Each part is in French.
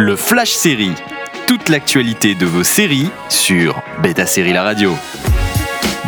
Le Flash Série. Toute l'actualité de vos séries sur Beta Série La Radio.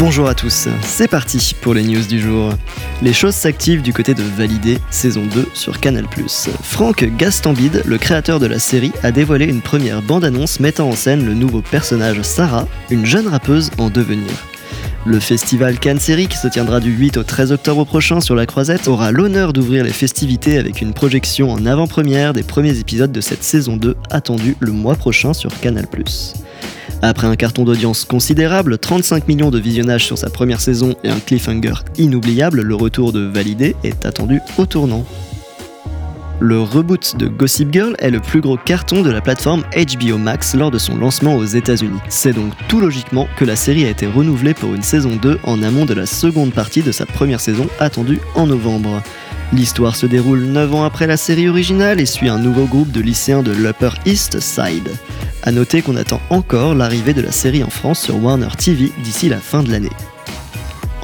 Bonjour à tous, c'est parti pour les news du jour. Les choses s'activent du côté de Validé, saison 2 sur Canal+. Franck Gastambide, le créateur de la série, a dévoilé une première bande-annonce mettant en scène le nouveau personnage Sarah, une jeune rappeuse en devenir. Le festival Cannes Série, qui se tiendra du 8 au 13 octobre prochain sur la Croisette, aura l'honneur d'ouvrir les festivités avec une projection en avant-première des premiers épisodes de cette saison 2 attendue le mois prochain sur Canal+. Après un carton d'audience considérable, 35 millions de visionnages sur sa première saison et un cliffhanger inoubliable, le retour de Validé est attendu au tournant. Le reboot de Gossip Girl est le plus gros carton de la plateforme HBO Max lors de son lancement aux États-Unis. C'est donc tout logiquement que la série a été renouvelée pour une saison 2 en amont de la seconde partie de sa première saison attendue en novembre. L'histoire se déroule 9 ans après la série originale et suit un nouveau groupe de lycéens de l'Upper East Side. A noter qu'on attend encore l'arrivée de la série en France sur Warner TV d'ici la fin de l'année.